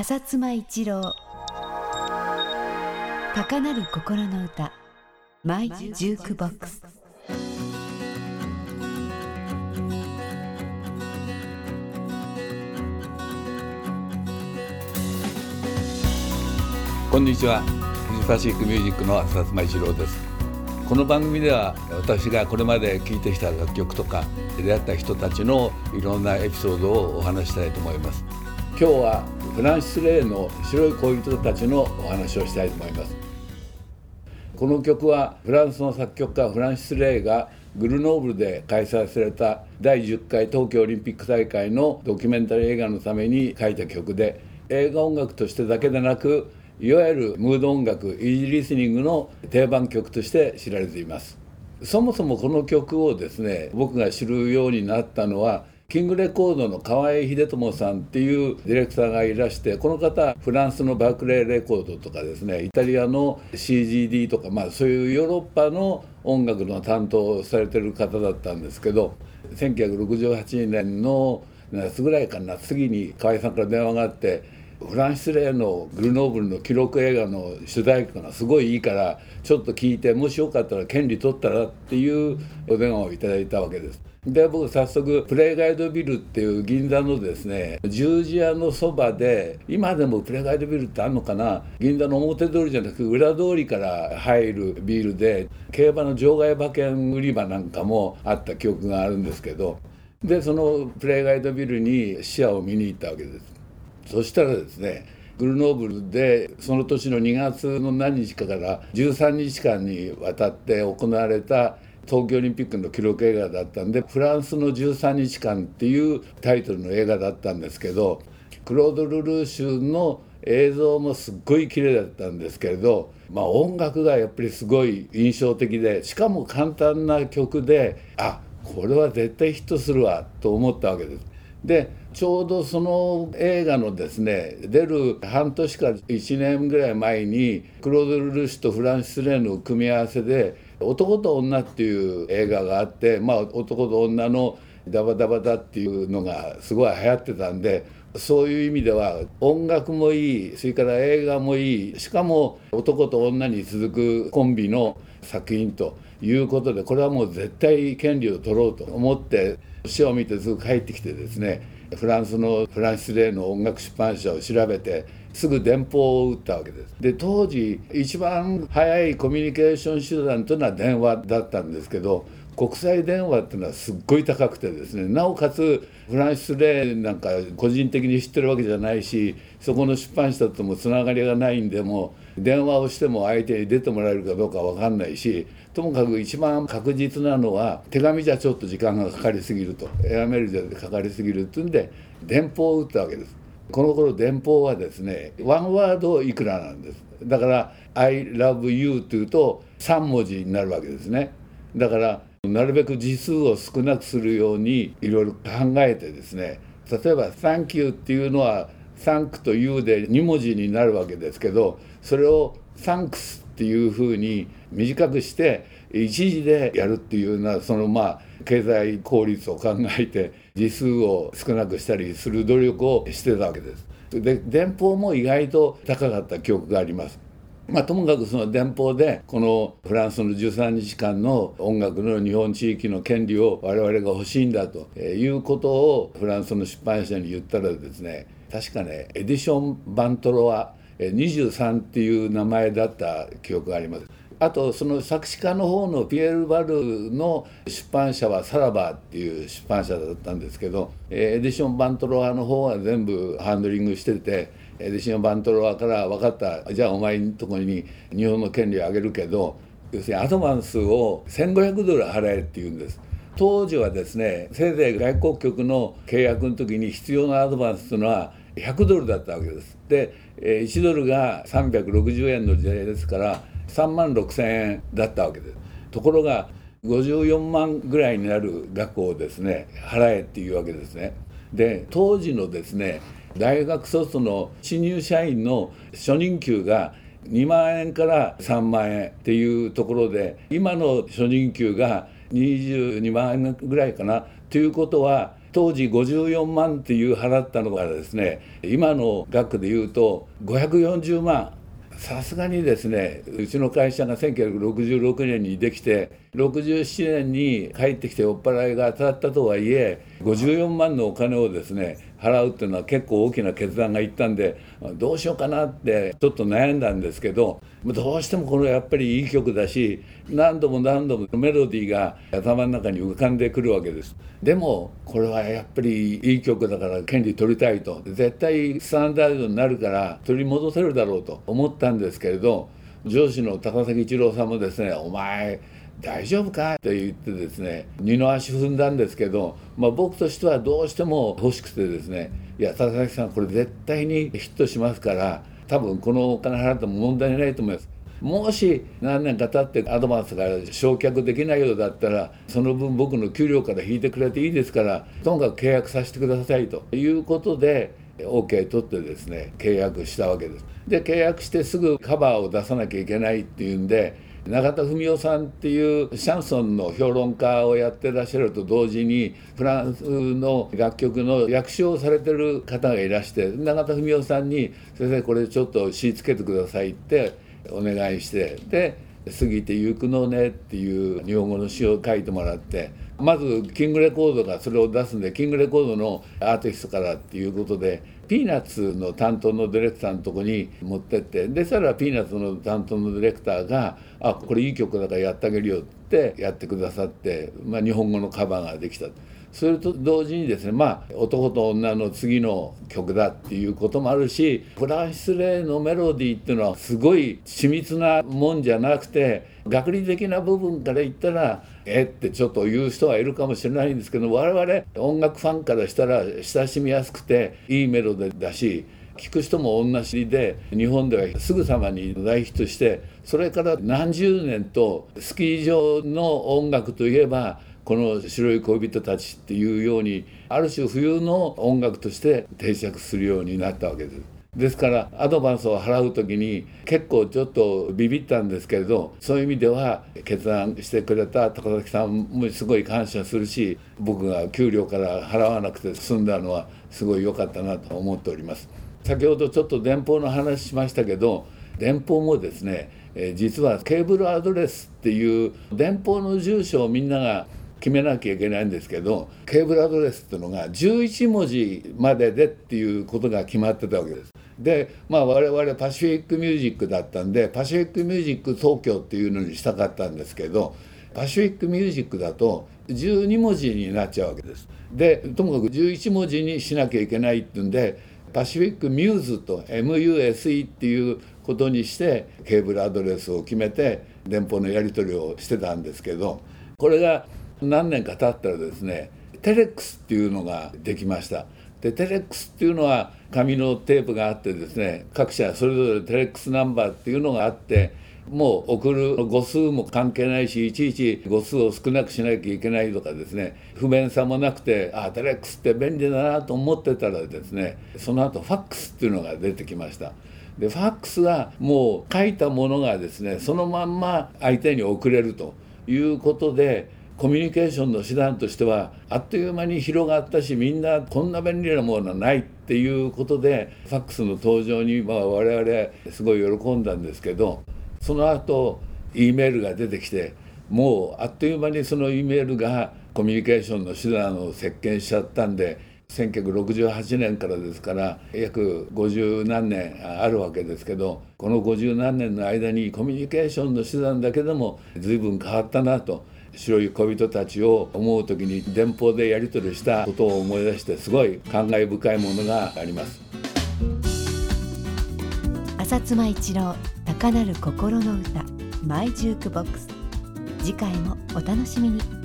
浅妻一郎。高鳴る心の歌。マイジュークボックス。こんにちは。フジファシックミュージックの浅妻一郎です。この番組では私がこれまで聴いてきた楽曲とか出会った人たちのいろんなエピソードをお話したいと思います。今日はフランシス・レイの白い恋人たちのお話をしたいと思います。この曲はフランスの作曲家フランシス・レイがグルノーブルで開催された第10回東京オリンピック大会のドキュメンタリー映画のために書いた曲で映画音楽としてだけでなくいわゆるムード音楽イージーリスニングの定番曲として知られています。そもそもこの曲をですね僕が知るようになったのはキングレコードの河合秀友さんっていうディレクターがいらしてこの方フランスのバークレーレコードとかですねイタリアの CGD とかまあそういうヨーロッパの音楽の担当されてる方だったんですけど1968年の夏ぐらいかな次に河合さんから電話があってフランス・レイのグルノーブルの記録映画の主題歌がすごいいいからちょっと聞いてもしよかったら権利取ったらっていうお電話をいただいたわけです。で僕早速プレイガイドビルっていう銀座のですね十字屋のそばで今でもプレイガイドビルってあるのかな銀座の表通りじゃなく裏通りから入るビルで競馬の場外馬券売り場なんかもあった記憶があるんですけどでそのプレイガイドビルに視野を見に行ったわけです。そしたらですねグルノーブルでその年の2月の何日かから13日間にわたって行われた東京オリンピックの記録映画だったんで「フランスの13日間」っていうタイトルの映画だったんですけどクロード・ルルーシュの映像もすっごい綺麗だったんですけれど、まあ、音楽がやっぱりすごい印象的でしかも簡単な曲であこれは絶対ヒットするわと思ったわけです。でちょうどその映画のですね出る半年か1年ぐらい前にクロード・ルルシュとフランシス・レーの組み合わせで「男と女」っていう映画があってまあ男と女のダバダバだっていうのがすごい流行ってたんでそういう意味では音楽もいいそれから映画もいいしかも男と女に続くコンビの作品ということでこれはもう絶対権利を取ろうと思って詩を見てすぐ帰ってきてですねフランスのフランシス・レーの音楽出版社を調べてすぐ電報を打ったわけです。で当時一番早いコミュニケーション手段というのは電話だったんですけど国際電話っていうのはすっごい高くてですねなおかつフランシス・レイなんか個人的に知ってるわけじゃないしそこの出版社ともつながりがないんでも電話をしても相手に出てもらえるかどうか分かんないしともかく一番確実なのは手紙じゃちょっと時間がかかりすぎるとエアメールじゃかかりすぎるっていうんで電報を打ったわけです。この頃電報はですねワンワードいくらなんです。だから「I love you」っていうと3文字になるわけですね。だからなるべく字数を少なくするようにいろいろ考えてですね例えば「Thank you」っていうのは「Thank」と「You」で2文字になるわけですけどそれを「Thanks」っていうふうに短くして一時でやるっていうようなそのまあ経済効率を考えて字数を少なくしたりする努力をしてたわけです。で電報も意外と高かった記憶があります。まあ、ともかくその電報でこのフランスの13日間の音楽の日本地域の権利を我々が欲しいんだということをフランスの出版社に言ったらですね確かねエディション・バントロワ23っていう名前だった記憶があります。あとその作詞家の方のピエール・バルの出版社はサラバーっていう出版社だったんですけどエディション・バントロワの方は全部ハンドリングしててエディション・バントロワから分かったじゃあお前のとこに日本の権利をあげるけど要するにアドバンスを1500ドル払えって言うんです。当時はですねせいぜい外交局の契約の時に必要なアドバンスというのは100ドルだったわけです。で1ドルが360円の時代ですから3万6,000円だったわけです。ところが54万ぐらいになる額をですね払えっていうわけですね。で当時のですね大学卒の新入社員の初任給が2万円から3万円っていうところで今の初任給が22万円ぐらいかな。ということは当時54万っていう払ったのがですね今の額でいうと540万。さすがにですねうちの会社が1966年にできて67年に帰ってきて酔っ払いが当たったとはいえ54万のお金をですね払うっていうのは結構大きな決断がいったんでどうしようかなってちょっと悩んだんですけどどうしてもこれやっぱりいい曲だし何度も何度もメロディーが頭の中に浮かんでくるわけです。でもこれはやっぱりいい曲だから権利取りたいと。絶対スタンダードになるから取り戻せるだろうと思ったんですけれど上司の高崎一郎さんもですね「お前大丈夫か?」と言ってですね二の足踏んだんですけど、まあ、僕としてはどうしても欲しくてですね「いや高崎さんこれ絶対にヒットしますから多分このお金払っても問題ないと思います」もし何年か経ってアドバンスが償却できないようだったらその分僕の給料から引いてくれていいですからともかく契約させてくださいということで OK 取ってですね契約したわけです。で契約してすぐカバーを出さなきゃいけないっていうんで永田文夫さんっていうシャンソンの評論家をやってらっしゃると同時にフランスの楽曲の役所をされてる方がいらして永田文夫さんに「先生これちょっと詞つけてください」ってお願いしてで「過ぎてゆくのね」っていう日本語の詩を書いてもらってまずキングレコードがそれを出すんでキングレコードのアーティストからっていうことでピーナッツの担当のディレクターのとこに持ってってでそしたらピーナッツの担当のディレクターが「あこれいい曲だからやってあげるよ」ってやってくださって、まあ、日本語のカバーができた。それと同時にですねまあ男と女の次の曲だっていうこともあるしフランシス・レイのメロディーっていうのはすごい緻密なもんじゃなくて学理的な部分から言ったらえってちょっと言う人はいるかもしれないんですけど我々音楽ファンからしたら親しみやすくていいメロディーだし聞く人も同じで日本ではすぐさまに大ヒットしてそれから何十年とスキー場の音楽といえばこの白い恋人たちっていうようにある種冬の音楽として定着するようになったわけです。ですからアドバンスを払う時に結構ちょっとビビったんですけれどそういう意味では決断してくれた高崎さんもすごい感謝するし僕が給料から払わなくて済んだのはすごい良かったなと思っております。先ほどちょっと電報の話しましたけど電報もですね、え実はケーブルアドレスっていう電報の住所をみんなが決めなきゃいけないんですけどケーブルアドレスっていうのが11文字まででっていうことが決まってたわけです。でまあ我々パシフィックミュージックだったんでパシフィックミュージック東京っていうのにしたかったんですけどパシフィックミュージックだと12文字になっちゃうわけです。でともかく11文字にしなきゃいけないっていうんでパシフィックミューズと MUSE っていうことにしてケーブルアドレスを決めて電報のやり取りをしてたんですけどこれが何年か経ったらですねテレックスっていうのができましたでテレックスっていうのは紙のテープがあってですね各社それぞれテレックスナンバーっていうのがあってもう送る語数も関係ないしいちいち語数を少なくしなきゃいけないとかですね不便さもなくてあテレックスって便利だなと思ってたらですねその後ファックスっていうのが出てきました。でファックスはもう書いたものがですねそのまんま相手に送れるということでコミュニケーションの手段としてはあっという間に広がったしみんなこんな便利なものはないっていうことでファックスの登場にまあ我々すごい喜んだんですけどその後 E メールが出てきてもうあっという間にその E メールがコミュニケーションの手段を席巻しちゃったんで1968年からですから約50何年あるわけですけどこの50何年の間にコミュニケーションの手段だけでも随分変わったなと白い恋人たちを思う時に電報でやり取りしたことを思い出してすごい感慨深いものがあります。浅妻一郎高鳴る心の歌マイジュークボックス。次回もお楽しみに。